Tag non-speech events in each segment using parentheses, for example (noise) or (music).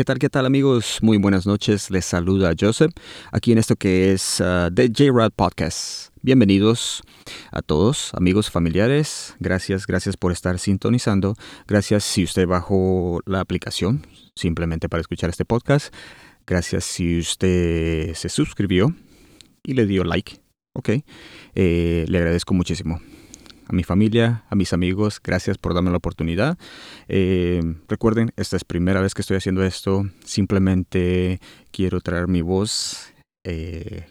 ¿Qué tal, qué tal amigos? Muy buenas noches. Les saluda Joseph aquí en esto que es The J-Rad Podcast. Bienvenidos a todos, amigos, familiares. Gracias, gracias por estar sintonizando. Gracias si usted bajó la aplicación simplemente para escuchar este podcast. Gracias si usted se suscribió y le dio like. Ok, eh, le agradezco muchísimo a mi familia, a mis amigos, gracias por darme la oportunidad. Eh, recuerden, esta es primera vez que estoy haciendo esto, simplemente quiero traer mi voz eh,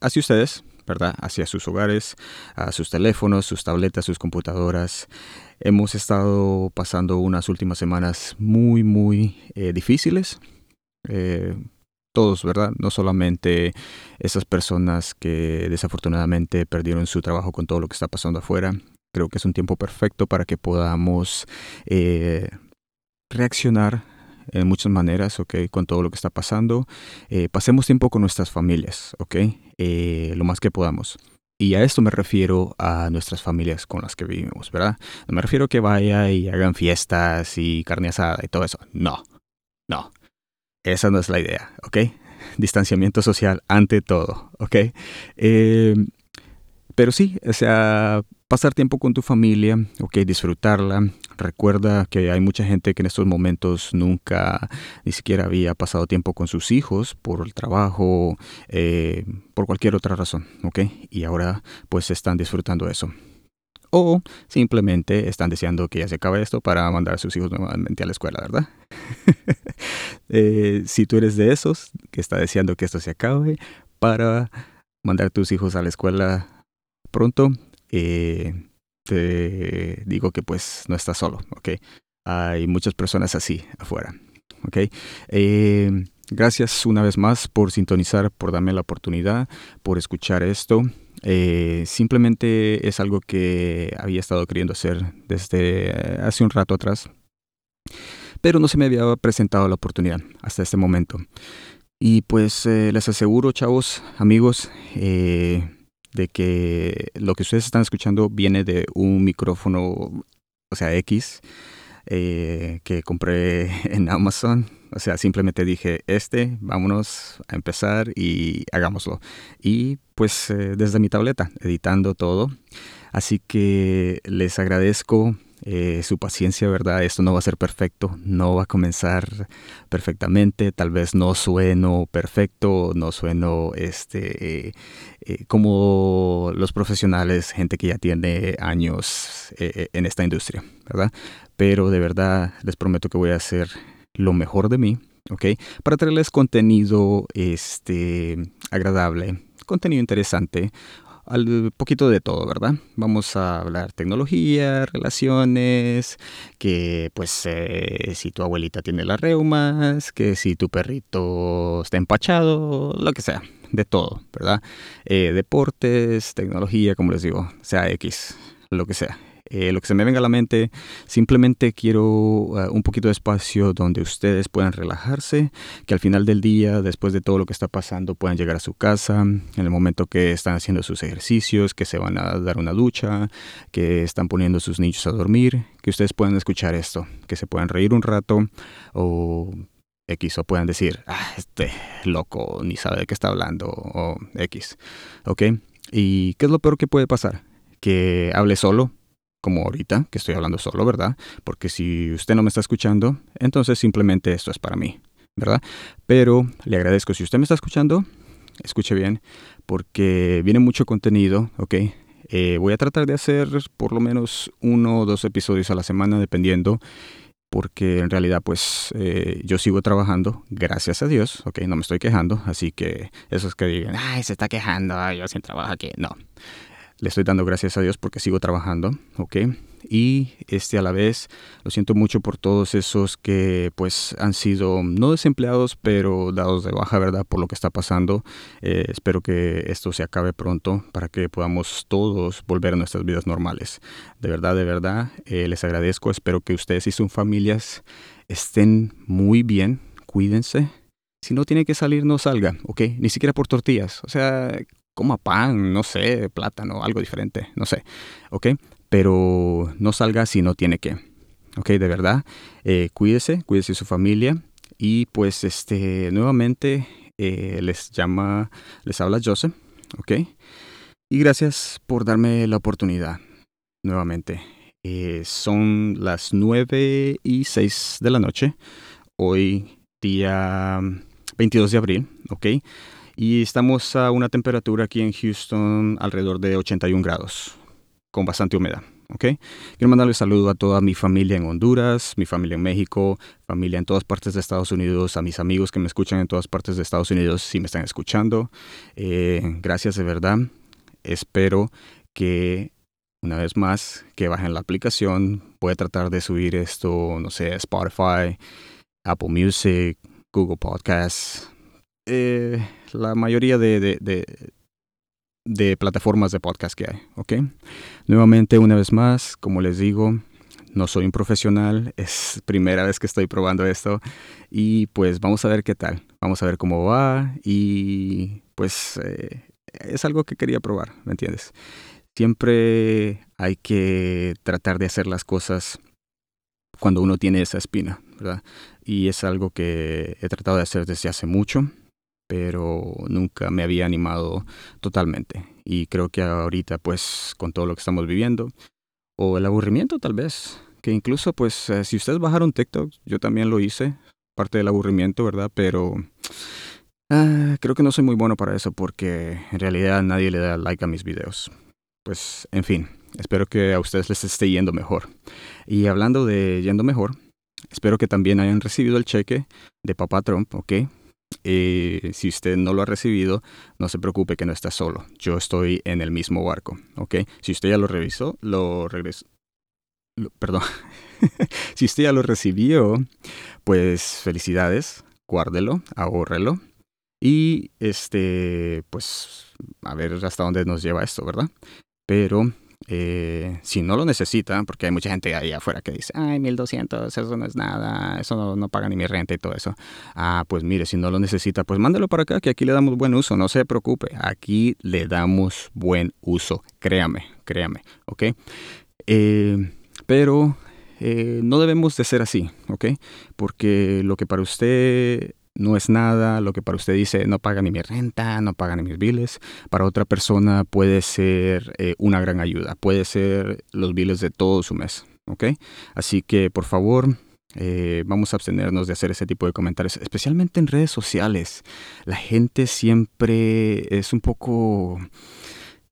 hacia ustedes, ¿verdad? Hacia sus hogares, a sus teléfonos, sus tabletas, sus computadoras. Hemos estado pasando unas últimas semanas muy, muy eh, difíciles todos, ¿verdad? No solamente esas personas que desafortunadamente perdieron su trabajo con todo lo que está pasando afuera. Creo que es un tiempo perfecto para que podamos eh, reaccionar en muchas maneras, ¿ok? Con todo lo que está pasando. Eh, pasemos tiempo con nuestras familias, ¿ok? Eh, lo más que podamos. Y a esto me refiero a nuestras familias con las que vivimos, ¿verdad? No me refiero a que vaya y hagan fiestas y carne asada y todo eso. No, no. Esa no es la idea, ¿ok? Distanciamiento social ante todo, ¿ok? Pero sí, o sea, pasar tiempo con tu familia, ok, disfrutarla. Recuerda que hay mucha gente que en estos momentos nunca ni siquiera había pasado tiempo con sus hijos por el trabajo, eh, por cualquier otra razón, ok, y ahora pues están disfrutando eso o simplemente están deseando que ya se acabe esto para mandar a sus hijos nuevamente a la escuela, ¿verdad? (laughs) Eh, si tú eres de esos que está deseando que esto se acabe para mandar a tus hijos a la escuela pronto, eh, te digo que pues no estás solo, ¿ok? Hay muchas personas así afuera, ¿ok? Eh, gracias una vez más por sintonizar, por darme la oportunidad, por escuchar esto. Eh, simplemente es algo que había estado queriendo hacer desde hace un rato atrás, pero no se me había presentado la oportunidad hasta este momento. Y pues eh, les aseguro, chavos, amigos, de que lo que ustedes están escuchando viene de un micrófono, o sea, X, que compré (laughs) en Amazon o sea, simplemente dije, este, vámonos a empezar y hagámoslo. Y pues eh, desde mi tableta, editando todo. Así que les agradezco eh, su paciencia, ¿verdad? Esto no va a ser perfecto, no va a comenzar perfectamente, tal vez no sueno perfecto, no sueno este, eh, como los profesionales, gente que ya tiene años en esta industria, ¿verdad? Pero de verdad les prometo que voy a hacer lo mejor de mí, ¿ok? Para traerles contenido este, agradable, contenido interesante, al poquito de todo, ¿verdad? Vamos a hablar tecnología, relaciones, que pues eh, si tu abuelita tiene las reumas, que si tu perrito está empachado, lo que sea, de todo, ¿verdad? Eh, deportes, tecnología, como les digo, sea X, lo que sea. Eh, lo que se me venga a la mente, simplemente quiero uh, un poquito de espacio donde ustedes puedan relajarse, que al final del día, después de todo lo que está pasando, puedan llegar a su casa, en el momento que están haciendo sus ejercicios, que se van a dar una ducha, que están poniendo sus niños a dormir, que ustedes puedan escuchar esto, que se puedan reír un rato o X o puedan decir, ah, este loco ni sabe de qué está hablando o X, ¿ok? ¿Y qué es lo peor que puede pasar? Que hable solo, como ahorita, que estoy hablando solo, ¿verdad? Porque si usted no me está escuchando, entonces simplemente esto es para mí, ¿verdad? Pero le agradezco, si usted me está escuchando, escuche bien, porque viene mucho contenido, ¿ok? Eh, voy a tratar de hacer por lo menos uno o dos episodios a la semana, dependiendo, porque en realidad pues eh, yo sigo trabajando, gracias a Dios, ¿ok? No me estoy quejando, así que esos que digan, ay, se está quejando, yo sin trabajo aquí, no. Le estoy dando gracias a Dios porque sigo trabajando, ¿ok? Y este a la vez lo siento mucho por todos esos que pues han sido no desempleados pero dados de baja, ¿verdad? Por lo que está pasando. Eh, espero que esto se acabe pronto para que podamos todos volver a nuestras vidas normales. De verdad, de verdad, eh, les agradezco. Espero que ustedes y sus familias estén muy bien. Cuídense. Si no tiene que salir, no salga, ¿ok? Ni siquiera por tortillas. O sea, coma pan, no sé, plátano, algo diferente, no sé, ¿ok? Pero no salga si no tiene que, ¿ok? De verdad, eh, cuídese, cuídese su familia. Y pues este, nuevamente eh, les llama, les habla Joseph, ¿ok? Y gracias por darme la oportunidad nuevamente. Eh, son las 9 y 6 de la noche, hoy día 22 de abril, ¿ok? Y estamos a una temperatura aquí en Houston alrededor de 81 grados, con bastante humedad. ¿ok? Quiero mandarle saludo a toda mi familia en Honduras, mi familia en México, familia en todas partes de Estados Unidos, a mis amigos que me escuchan en todas partes de Estados Unidos, si me están escuchando. Eh, gracias de verdad. Espero que una vez más que bajen la aplicación. Voy a tratar de subir esto, no sé, Spotify, Apple Music, Google Podcasts, eh, la mayoría de, de, de, plataformas de podcast que hay, ¿ok? Nuevamente, una vez más, como les digo, no soy un profesional, es primera vez que estoy probando esto y pues vamos a ver qué tal, vamos a ver cómo va y pues eh, es algo que quería probar, ¿me entiendes? Siempre hay que tratar de hacer las cosas cuando uno tiene esa espina. Y es algo que he tratado de hacer desde hace mucho, pero nunca me había animado totalmente. Y creo que ahorita, pues, con todo lo que estamos viviendo, o el aburrimiento tal vez, que incluso, pues, eh, si ustedes bajaron TikTok, yo también lo hice, parte del aburrimiento, ¿verdad? Pero ah, creo que no soy muy bueno para eso porque en realidad nadie le da like a mis videos pues, en fin, espero que a ustedes les esté yendo mejor. Y hablando de yendo mejor, espero que también hayan recibido el cheque de Papá Trump, ¿ok? Eh, si usted no lo ha recibido, no se preocupe que no está solo. Yo estoy en el mismo barco, ¿ok? Si usted ya lo revisó, lo regresó. Perdón. (laughs) si usted ya lo recibió, pues felicidades, guárdelo, ahórrelo. Y este, pues, a ver hasta dónde nos lleva esto, ¿verdad? Pero eh, si no lo necesita, porque hay mucha gente ahí afuera que dice, ay, 1200, eso no es nada, eso no, paga ni mi renta y todo eso. Ah, pues mire, si no lo necesita, pues mándelo para acá, que aquí le damos buen uso, no se preocupe, aquí le damos buen uso, créame, créame, ¿ok? Eh, pero eh, no debemos de ser así, ¿ok? Porque lo que para usted no es nada, lo que para usted dice no paga ni mi renta, no paga ni mis biles, para otra persona puede ser eh, una gran ayuda, puede ser los biles de todo su mes, ¿ok? Así que por favor, eh, vamos a abstenernos de hacer ese tipo de comentarios, especialmente en redes sociales. La gente siempre es un poco,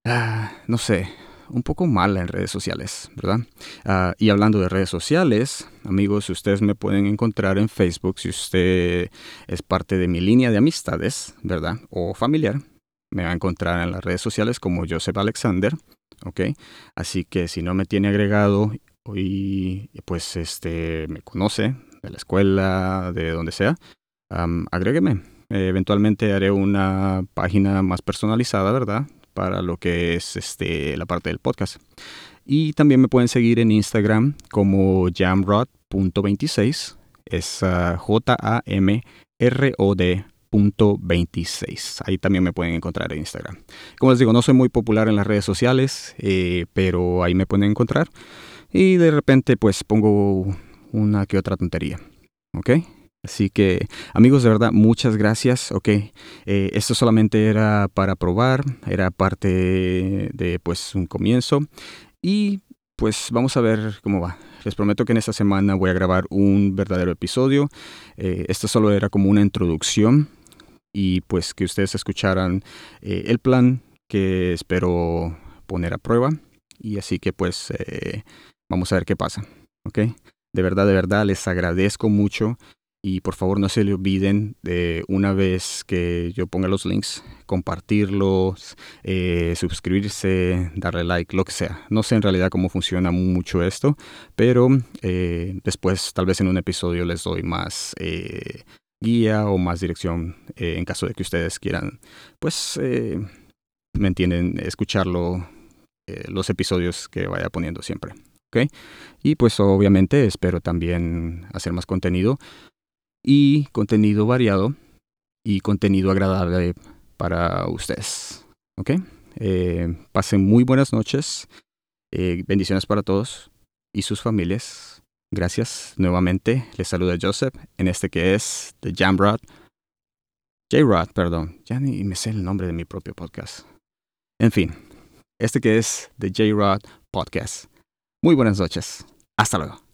ah, no sé, un poco mala en redes sociales, ¿verdad? Ah, y hablando de redes sociales, amigos, ustedes me pueden encontrar en Facebook si usted es parte de mi línea de amistades, ¿verdad? O familiar. Me va a encontrar en las redes sociales como Joseph Alexander, ¿ok? Así que si no me tiene agregado y pues este me conoce de la escuela, de donde sea, agrégueme. eventualmente haré una página más personalizada, ¿verdad? Para lo que es este, la parte del podcast. Y también me pueden seguir en Instagram como jamrod.26. Es uh, J-A-M-R-O-D. 26. Ahí también me pueden encontrar en Instagram. Como les digo, no soy muy popular en las redes sociales, eh, pero ahí me pueden encontrar. Y de repente pues pongo una que otra tontería. ¿Ok? Así que amigos, de verdad, muchas gracias. Ok, eh, esto solamente era para probar, era parte de pues un comienzo y pues vamos a ver cómo va. Les prometo que en esta semana voy a grabar un verdadero episodio. Eh, esto solo era como una introducción y pues que ustedes escucharan eh, el plan que espero poner a prueba. Y así que pues vamos a ver qué pasa. ¿ok? De verdad, de verdad, les agradezco mucho y por favor no se le olviden de una vez que yo ponga los links, compartirlos, eh, suscribirse, darle like, lo que sea. No sé en realidad cómo funciona mucho esto, pero eh, después tal vez en un episodio les doy más eh, guía o más dirección en caso de que ustedes quieran, pues, me entienden, escucharlo, los episodios que vaya poniendo siempre. ¿ok? Y pues obviamente espero también hacer más contenido y contenido variado y contenido agradable para ustedes. ¿Ok? Eh, pasen muy buenas noches. Eh, bendiciones para todos y sus familias. Gracias nuevamente. Les saluda Joseph en este que es The Jamrod. J-Rod, perdón. Ya ni me sé el nombre de mi propio podcast. En fin, este que es The J-Rod Podcast. Muy buenas noches. Hasta luego.